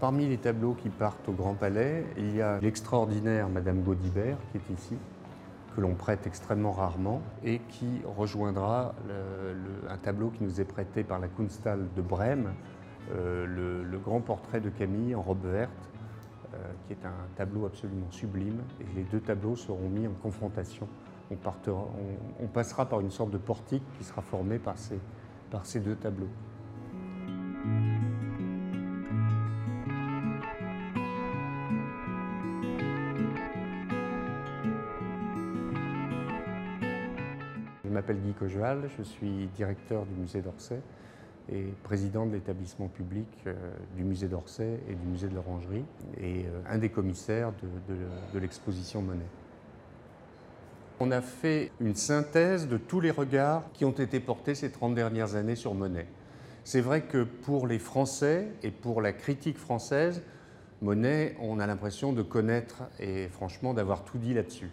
Parmi les tableaux qui partent au Grand Palais, il y a l'extraordinaire Madame Gaudibert qui est ici, que l'on prête extrêmement rarement et qui rejoindra un tableau qui nous est prêté par la Kunsthalle de Brême, euh, le, grand portrait de Camille en robe verte, euh, qui est un tableau absolument sublime. Et les deux tableaux seront mis en confrontation. On, passera par une sorte de portique qui sera formé par ces deux tableaux. M'appelle Guy Cojeval, je suis directeur du musée d'Orsay et président de l'établissement public euh, du musée d'Orsay et du musée de l'Orangerie et euh, un des commissaires de, l'exposition Monet. On a fait une synthèse de tous les regards qui ont été portés ces 30 dernières années sur Monet. C'est vrai que pour les Français et pour la critique française, Monet, on a l'impression de connaître et franchement d'avoir tout dit là-dessus.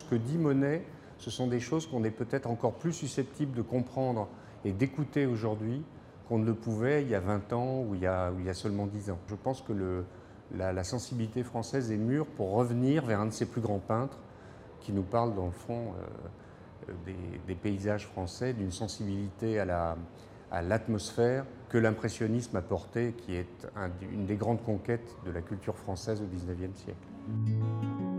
Ce que dit Monet, ce sont des choses qu'on est peut-être encore plus susceptible de comprendre et d'écouter aujourd'hui qu'on ne le pouvait il y a 20 ans ou il y a, seulement 10 ans. Je pense que la, sensibilité française est mûre pour revenir vers un de ses plus grands peintres qui nous parle dans le fond euh, des, paysages français, d'une sensibilité à l'atmosphère que l'impressionnisme a porté, qui est une des grandes conquêtes de la culture française au XIXe siècle.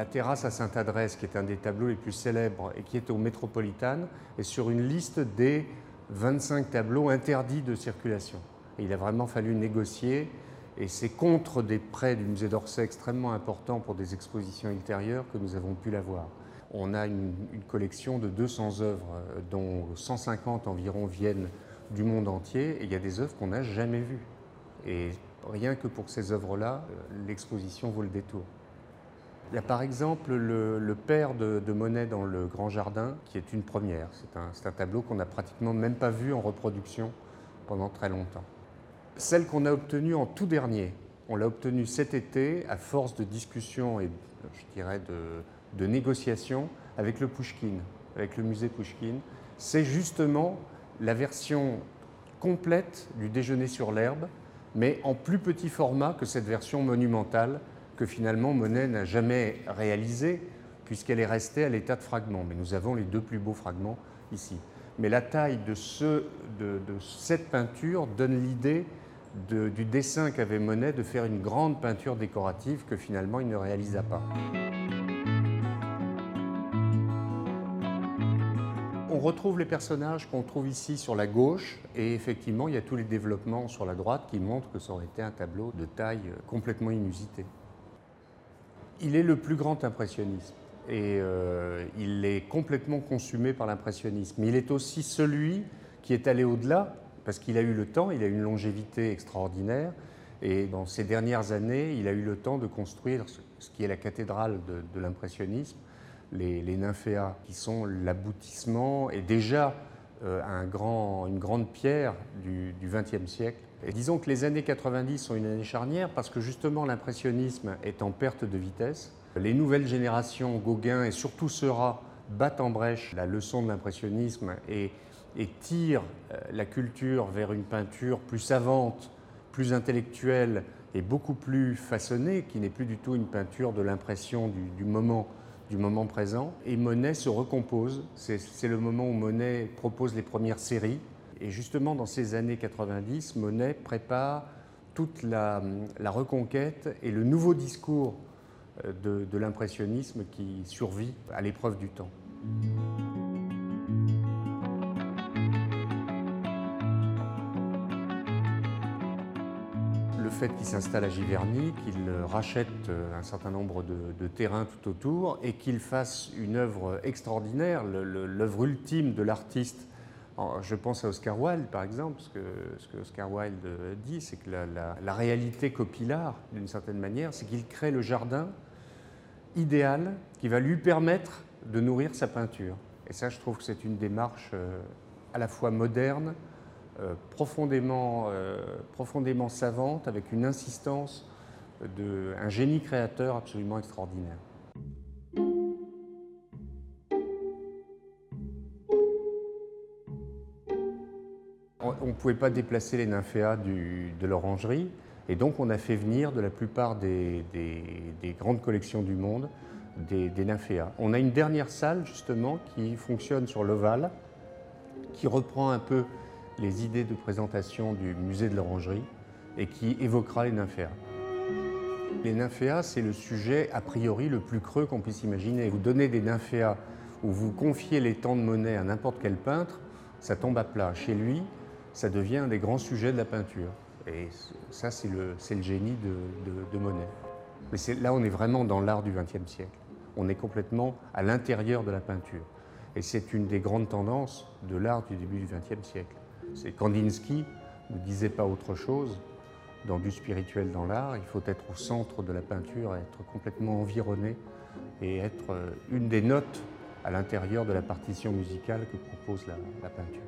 La terrasse à Sainte-Adresse, qui est un des tableaux les plus célèbres et qui est au Métropolitane, est sur une liste des 25 tableaux interdits de circulation. il a vraiment fallu négocier et c'est contre des prêts du musée d'Orsay extrêmement importants pour des expositions ultérieures que nous avons pu l'avoir. On a une, collection de 200 œuvres, euh, dont 150 environ viennent du monde entier, et il y a des œuvres qu'on n'a jamais vues. Et rien que pour ces œuvres-là, euh, l'exposition vaut le détour. Il y a par exemple le, père de, Monet dans le Grand Jardin, qui est une première. C'est un, tableau qu'on n'a pratiquement même pas vu en reproduction pendant très longtemps. Celle qu'on a obtenue en tout dernier, on l'a obtenue cet été à force de discussions et je dirais de, de négociations avec le Pushkin, avec le musée Pushkin. C'est justement la version complète du déjeuner sur l'herbe, mais en plus petit format que cette version monumentale que finalement Monet n'a jamais réalisé, puisqu'elle est restée à l'état de fragment. Mais nous avons les deux plus beaux fragments ici. Mais la taille de, ce, de, cette peinture donne l'idée du dessin qu'avait Monet de faire une grande peinture décorative que finalement il ne réalisa pas. On retrouve les personnages qu'on trouve ici sur la gauche et effectivement il y a tous les développements sur la droite qui montrent que ça aurait été un tableau de taille complètement inusité. Il est le plus grand impressionniste et euh, il est complètement consumé par l'impressionnisme. Il est aussi celui qui est allé au-delà parce qu'il a eu le temps, il a une longévité extraordinaire et dans ces dernières années, il a eu le temps de construire ce qui est la cathédrale de, l'impressionnisme, les, nymphéas, qui sont l'aboutissement et déjà un grand, une grande pierre du XXe siècle et disons que les années 90 sont une année charnière parce que justement l'impressionnisme est en perte de vitesse. Les nouvelles générations, Gauguin et surtout Seurat, battent en brèche la leçon de l'impressionnisme et, tirent euh, la culture vers une peinture plus savante, plus intellectuelle et beaucoup plus façonnée, qui n'est plus du tout une peinture de l'impression du, moment, du moment présent. Et Monet se recompose. C'est le moment où Monet propose les premières séries et justement, dans ces années 90, Monet prépare toute la, reconquête et le nouveau discours euh, de, de l'impressionnisme qui survit à l'épreuve du temps. Le fait qu'il s'installe à Giverny, qu'il rachète euh, un certain nombre de, terrains tout autour et qu'il fasse une œuvre extraordinaire, l'œuvre ultime de l'artiste je pense à Oscar Wilde, par exemple. Ce que, Oscar Wilde dit, c'est que la, réalité copilard, d'une certaine manière, c'est qu'il crée le jardin idéal qui va lui permettre de nourrir sa peinture. Et ça, je trouve que c'est une démarche euh, à la fois moderne, euh, euh, euh, profondément, savante, avec une insistance, de, un génie créateur absolument extraordinaire. on ne pouvait pas déplacer les nymphéas de l'orangerie. Et donc, on a fait venir de la plupart des, grandes collections du monde des, des. On a une dernière salle, justement, qui fonctionne sur l'ovale, qui reprend un peu les idées de présentation du musée de l'orangerie et qui évoquera les nymphéas. Les nymphéas, c'est le sujet a priori le plus creux qu'on puisse imaginer. Vous donnez des nymphéas ou vous confiez les temps de monnaie à n'importe quel peintre, ça tombe à plat. Chez lui, ça devient un des grands sujets de la peinture. Et ça, c'est le, génie de, de Monet. Mais là, on est vraiment dans l'art du XXe siècle. On est complètement à l'intérieur de la peinture. Et c'est une des grandes tendances de l'art du début du XXe siècle. C'est Kandinsky ne disait pas autre chose dans du spirituel dans l'art. Il faut être au centre de la peinture, être complètement environné et être euh, une des notes à l'intérieur de la partition musicale que propose la, la peinture.